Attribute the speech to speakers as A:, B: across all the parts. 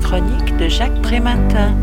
A: chronique de Jacques Prématin.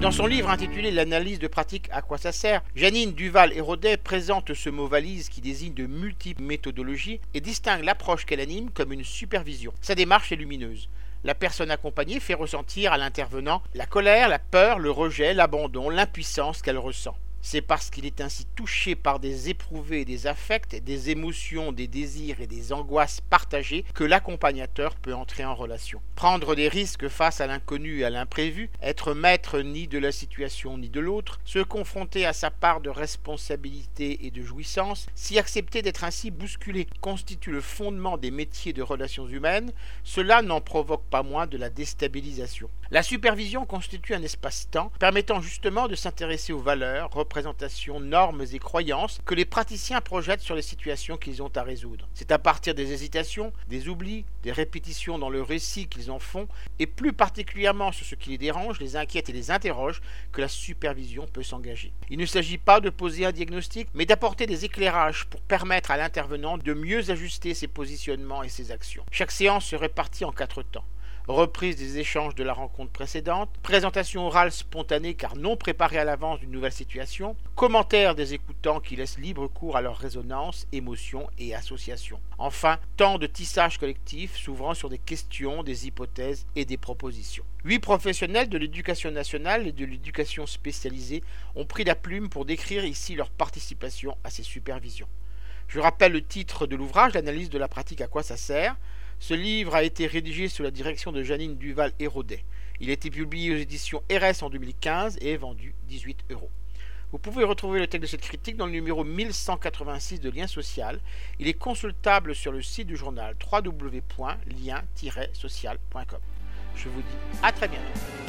B: Dans son livre intitulé L'analyse de pratique à quoi ça sert, Janine Duval-Hérodet présente ce mot valise qui désigne de multiples méthodologies et distingue l'approche qu'elle anime comme une supervision. Sa démarche est lumineuse. La personne accompagnée fait ressentir à l'intervenant la colère, la peur, le rejet, l'abandon, l'impuissance qu'elle ressent. C'est parce qu'il est ainsi touché par des éprouvés, des affects, des émotions, des désirs et des angoisses partagées que l'accompagnateur peut entrer en relation. Prendre des risques face à l'inconnu et à l'imprévu, être maître ni de la situation ni de l'autre, se confronter à sa part de responsabilité et de jouissance, s'y accepter d'être ainsi bousculé, constitue le fondement des métiers de relations humaines, cela n'en provoque pas moins de la déstabilisation. La supervision constitue un espace-temps permettant justement de s'intéresser aux valeurs, représentations, normes et croyances que les praticiens projettent sur les situations qu'ils ont à résoudre. C'est à partir des hésitations, des oublis, des répétitions dans le récit qu'ils en font, et plus particulièrement sur ce qui les dérange, les inquiète et les interroge, que la supervision peut s'engager. Il ne s'agit pas de poser un diagnostic, mais d'apporter des éclairages pour permettre à l'intervenant de mieux ajuster ses positionnements et ses actions. Chaque séance se répartit en quatre temps reprise des échanges de la rencontre précédente, présentation orale spontanée car non préparée à l'avance d'une nouvelle situation, commentaires des écoutants qui laissent libre cours à leur résonance, émotions et associations. Enfin, temps de tissage collectif s'ouvrant sur des questions, des hypothèses et des propositions. Huit professionnels de l'éducation nationale et de l'éducation spécialisée ont pris la plume pour décrire ici leur participation à ces supervisions. Je rappelle le titre de l'ouvrage, l'analyse de la pratique à quoi ça sert. Ce livre a été rédigé sous la direction de Janine Duval-Hérodet. Il a été publié aux éditions RS en 2015 et est vendu 18 euros. Vous pouvez retrouver le texte de cette critique dans le numéro 1186 de Lien Social. Il est consultable sur le site du journal www.lien-social.com. Je vous dis à très bientôt.